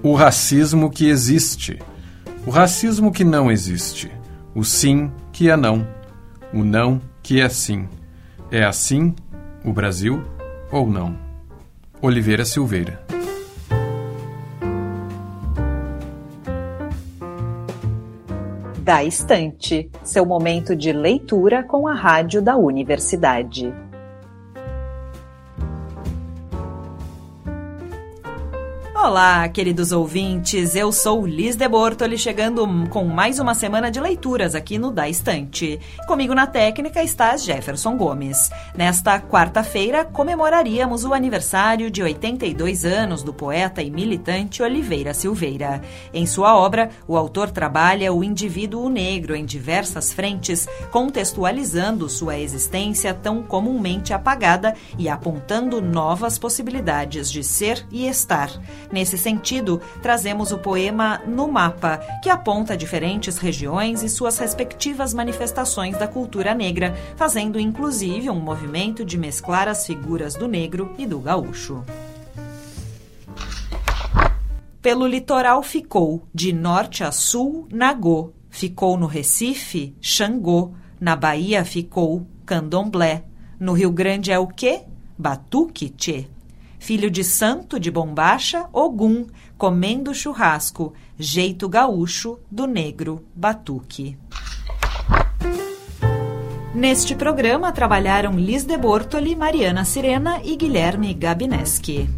O racismo que existe. O racismo que não existe. O sim que é não. O não que é sim. É assim o Brasil ou não? Oliveira Silveira. Da Estante, seu momento de leitura com a rádio da universidade. Olá, queridos ouvintes. Eu sou Liz de Bortoli, chegando com mais uma semana de leituras aqui no Da Estante. Comigo na técnica está Jefferson Gomes. Nesta quarta-feira, comemoraríamos o aniversário de 82 anos do poeta e militante Oliveira Silveira. Em sua obra, o autor trabalha o indivíduo negro em diversas frentes, contextualizando sua existência tão comumente apagada e apontando novas possibilidades de ser e estar. Nesse sentido, trazemos o poema No Mapa, que aponta diferentes regiões e suas respectivas manifestações da cultura negra, fazendo inclusive um movimento de mesclar as figuras do negro e do gaúcho. Pelo litoral ficou, de norte a sul, Nagô. Ficou no Recife, Xangô. Na Bahia ficou, Candomblé. No Rio Grande é o quê? Batuque, tchê. Filho de santo de bombacha, Ogum, comendo churrasco, jeito gaúcho do negro batuque. Neste programa trabalharam Liz de Bortoli, Mariana Sirena e Guilherme Gabineski.